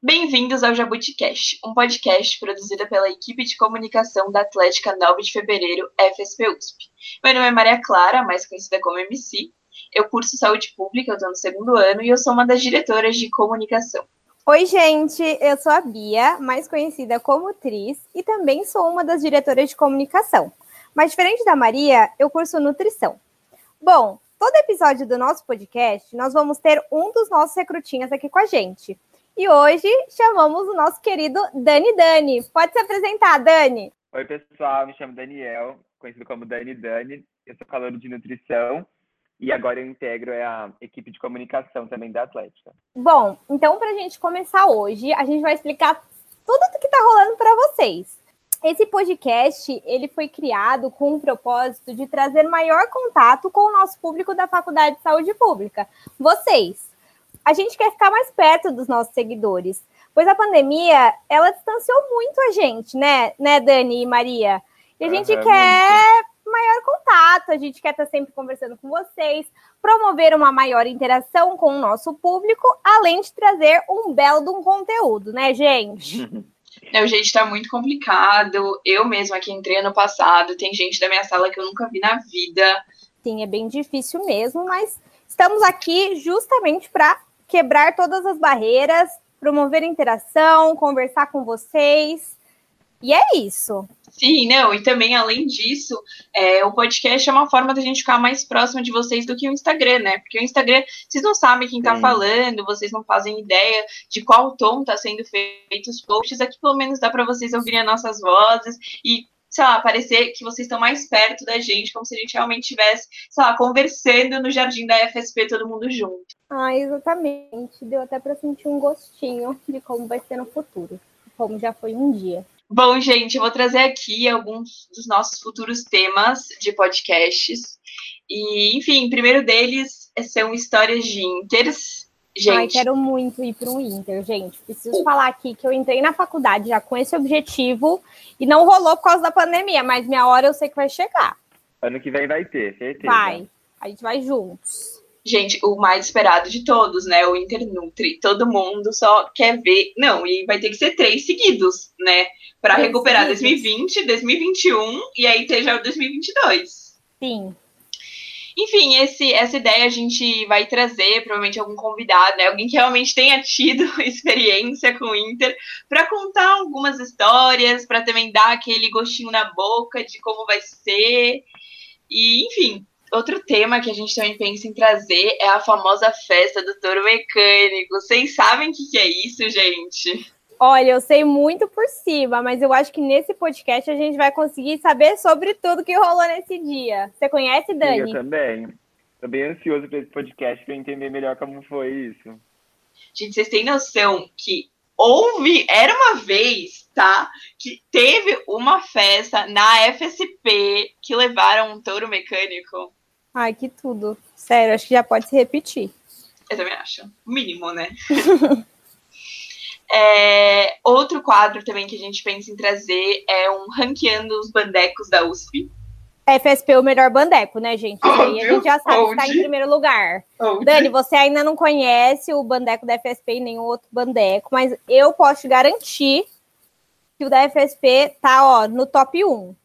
Bem-vindos ao Jabuticast, um podcast produzido pela equipe de comunicação da Atlética 9 de Fevereiro, FSP USP. Meu nome é Maria Clara, mais conhecida como MC. Eu curso Saúde Pública, eu estou no segundo ano e eu sou uma das diretoras de comunicação. Oi, gente, eu sou a Bia, mais conhecida como Tris, e também sou uma das diretoras de comunicação. Mas diferente da Maria, eu curso nutrição. Bom, todo episódio do nosso podcast, nós vamos ter um dos nossos recrutinhas aqui com a gente. E hoje chamamos o nosso querido Dani Dani. Pode se apresentar, Dani. Oi, pessoal, me chamo Daniel, conhecido como Dani Dani. Eu sou calor de nutrição e agora eu integro a equipe de comunicação também da Atlética. Bom, então para a gente começar hoje, a gente vai explicar tudo o que está rolando para vocês. Esse podcast ele foi criado com o propósito de trazer maior contato com o nosso público da Faculdade de Saúde Pública, vocês a gente quer ficar mais perto dos nossos seguidores. Pois a pandemia, ela distanciou muito a gente, né, né, Dani e Maria? E a gente quer muito. maior contato, a gente quer estar sempre conversando com vocês, promover uma maior interação com o nosso público, além de trazer um belo de um conteúdo, né, gente? Não, gente, tá muito complicado. Eu mesma que entrei ano passado, tem gente da minha sala que eu nunca vi na vida. Sim, é bem difícil mesmo, mas estamos aqui justamente para quebrar todas as barreiras, promover interação, conversar com vocês. E é isso. Sim, não, e também além disso, é, o podcast é uma forma da gente ficar mais próximo de vocês do que o Instagram, né? Porque o Instagram, vocês não sabem quem tá Sim. falando, vocês não fazem ideia de qual tom tá sendo feito os posts. Aqui pelo menos dá para vocês ouvirem as nossas vozes e sei lá, parecer que vocês estão mais perto da gente, como se a gente realmente estivesse, sei lá, conversando no jardim da FSP todo mundo junto. Ah, exatamente. Deu até para sentir um gostinho de como vai ser no futuro, como já foi um dia. Bom, gente, eu vou trazer aqui alguns dos nossos futuros temas de podcasts. E, enfim, o primeiro deles são histórias de inters, Gente. Ai, quero muito ir para o Inter, gente. Preciso falar aqui que eu entrei na faculdade já com esse objetivo e não rolou por causa da pandemia, mas minha hora eu sei que vai chegar. Ano que vem vai ter, certeza. Vai. A gente vai juntos. Gente, o mais esperado de todos, né? O Inter Nutri. Todo mundo só quer ver. Não, e vai ter que ser três seguidos, né? Para recuperar seguidos. 2020, 2021 e aí ter já o 2022. Sim. Enfim, esse, essa ideia a gente vai trazer, provavelmente algum convidado, né? Alguém que realmente tenha tido experiência com o Inter, para contar algumas histórias, para também dar aquele gostinho na boca de como vai ser. E, enfim, outro tema que a gente também pensa em trazer é a famosa festa do touro mecânico. Vocês sabem o que, que é isso, gente? Olha, eu sei muito por cima, mas eu acho que nesse podcast a gente vai conseguir saber sobre tudo que rolou nesse dia. Você conhece, Dani? Eu também. Tô bem ansioso para esse podcast para entender melhor como foi isso. Gente, vocês têm noção que houve, era uma vez, tá? Que teve uma festa na FSP que levaram um touro mecânico. Ai, que tudo. Sério, acho que já pode se repetir. Eu também acho. O mínimo, né? É, outro quadro também que a gente pensa em trazer é um ranqueando os bandecos da USP. FSP é o melhor bandeco, né, gente? Isso aí a gente já sabe que está em primeiro lugar. Onde? Dani, você ainda não conhece o bandeco da FSP e nenhum outro bandeco, mas eu posso te garantir que o da FSP tá, ó, no top 1.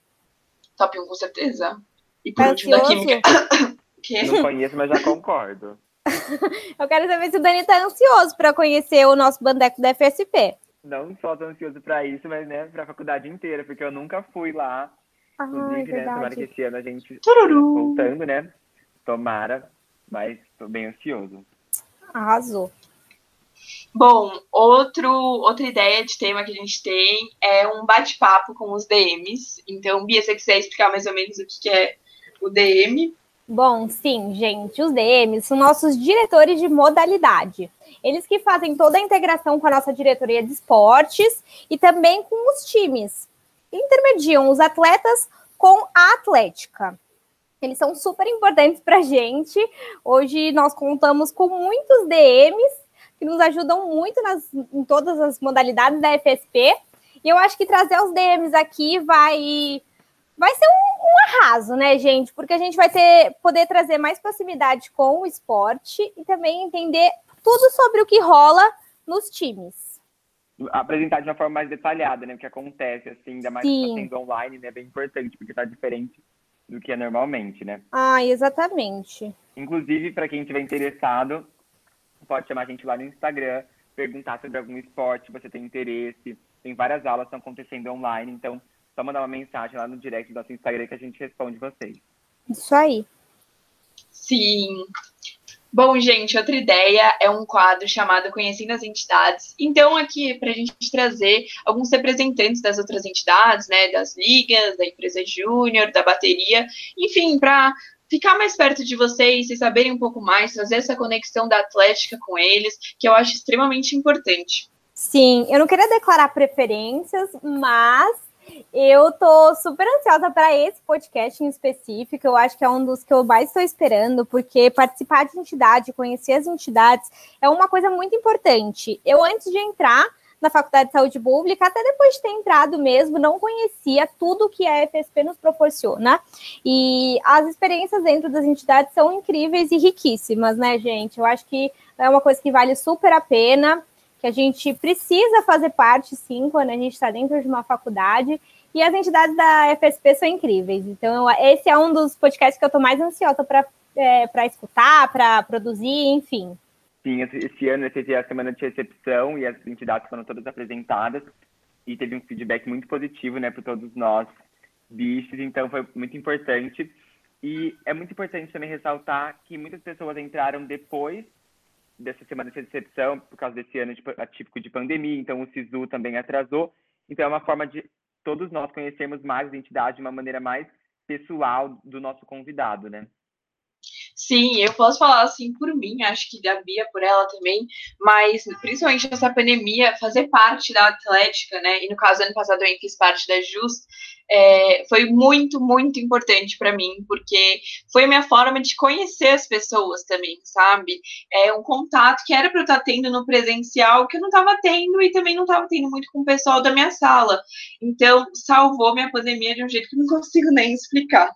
Top 1, com certeza. E por tá último, da Química. Não conheço, mas já concordo. Eu quero saber se o Dani tá ansioso para conhecer o nosso bandeco da FSP. Não só tô ansioso para isso, mas né, para a faculdade inteira, porque eu nunca fui lá. Ah, Inclusive, é né, tomara que esse ano a gente Tururu. voltando, né? Tomara, mas tô bem ansioso. Arrasou. Bom, outro, outra ideia de tema que a gente tem é um bate-papo com os DMs. Então, Bia, se você quiser explicar mais ou menos o que é o DM. Bom, sim, gente, os DMs são nossos diretores de modalidade. Eles que fazem toda a integração com a nossa diretoria de esportes e também com os times. Intermediam os atletas com a atlética. Eles são super importantes para a gente. Hoje nós contamos com muitos DMs que nos ajudam muito nas, em todas as modalidades da FSP. E eu acho que trazer os DMs aqui vai vai ser um, um, arraso, né, gente? Porque a gente vai ter poder trazer mais proximidade com o esporte e também entender tudo sobre o que rola nos times. apresentar de uma forma mais detalhada, né? O que acontece, assim, ainda mais Sim. sendo online, né? É bem importante, porque tá diferente do que é normalmente, né? Ah, exatamente. Inclusive, para quem estiver interessado, pode chamar a gente lá no Instagram, perguntar sobre algum esporte, você tem interesse. Tem várias aulas que estão acontecendo online, então só mandar uma mensagem lá no direct do nosso Instagram que a gente responde vocês. Isso aí. Sim. Bom, gente, outra ideia é um quadro chamado Conhecendo as Entidades. Então, aqui, para a gente trazer alguns representantes das outras entidades, né, das ligas, da empresa júnior, da bateria, enfim, para ficar mais perto de vocês, vocês saberem um pouco mais, trazer essa conexão da Atlética com eles, que eu acho extremamente importante. Sim, eu não queria declarar preferências, mas eu tô super ansiosa para esse podcast em específico. Eu acho que é um dos que eu mais estou esperando, porque participar de entidade, conhecer as entidades, é uma coisa muito importante. Eu, antes de entrar na Faculdade de Saúde Pública, até depois de ter entrado mesmo, não conhecia tudo que a FSP nos proporciona. E as experiências dentro das entidades são incríveis e riquíssimas, né, gente? Eu acho que é uma coisa que vale super a pena que a gente precisa fazer parte, sim, quando a gente está dentro de uma faculdade. E as entidades da FSP são incríveis. Então, esse é um dos podcasts que eu estou mais ansiosa para é, escutar, para produzir, enfim. Sim, esse ano teve a semana de recepção e as entidades foram todas apresentadas e teve um feedback muito positivo, né, para todos nós bichos, então foi muito importante. E é muito importante também ressaltar que muitas pessoas entraram depois dessa semana de recepção, por causa desse ano de, atípico de pandemia, então o SISU também atrasou. Então é uma forma de todos nós conhecermos mais a entidade de uma maneira mais pessoal do nosso convidado, né? Sim, eu posso falar assim por mim, acho que da Bia por ela também, mas principalmente essa pandemia, fazer parte da Atlética, né? E no caso, ano passado eu fiz parte da Just, é, foi muito, muito importante para mim, porque foi a minha forma de conhecer as pessoas também, sabe? É um contato que era para eu estar tá tendo no presencial, que eu não estava tendo e também não estava tendo muito com o pessoal da minha sala. Então, salvou minha pandemia de um jeito que eu não consigo nem explicar.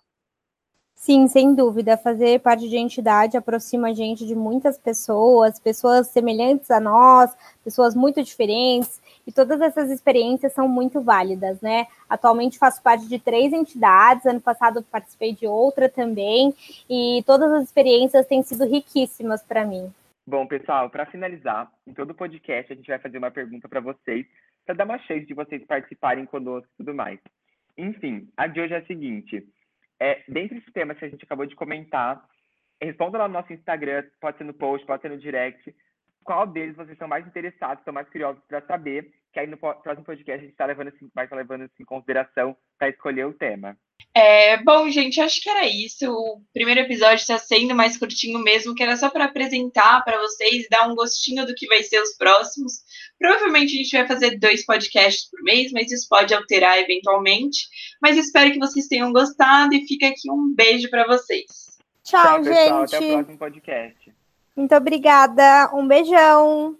Sim, sem dúvida. Fazer parte de entidade aproxima a gente de muitas pessoas, pessoas semelhantes a nós, pessoas muito diferentes, e todas essas experiências são muito válidas, né? Atualmente faço parte de três entidades, ano passado participei de outra também, e todas as experiências têm sido riquíssimas para mim. Bom, pessoal, para finalizar, em todo o podcast a gente vai fazer uma pergunta para vocês, para dar uma chance de vocês participarem conosco e tudo mais. Enfim, a de hoje é a seguinte é, dentre os temas que a gente acabou de comentar, responda lá no nosso Instagram, pode ser no post, pode ser no direct, qual deles vocês estão mais interessados, estão mais curiosos para saber, que aí no próximo podcast a gente tá levando, vai estar levando isso em consideração para escolher o tema. É, bom, gente, acho que era isso. O primeiro episódio está sendo mais curtinho mesmo, que era só para apresentar para vocês e dar um gostinho do que vai ser os próximos. Provavelmente a gente vai fazer dois podcasts por mês, mas isso pode alterar eventualmente. Mas espero que vocês tenham gostado e fica aqui um beijo para vocês. Tchau, Tchau gente. Até o próximo podcast. Muito obrigada. Um beijão.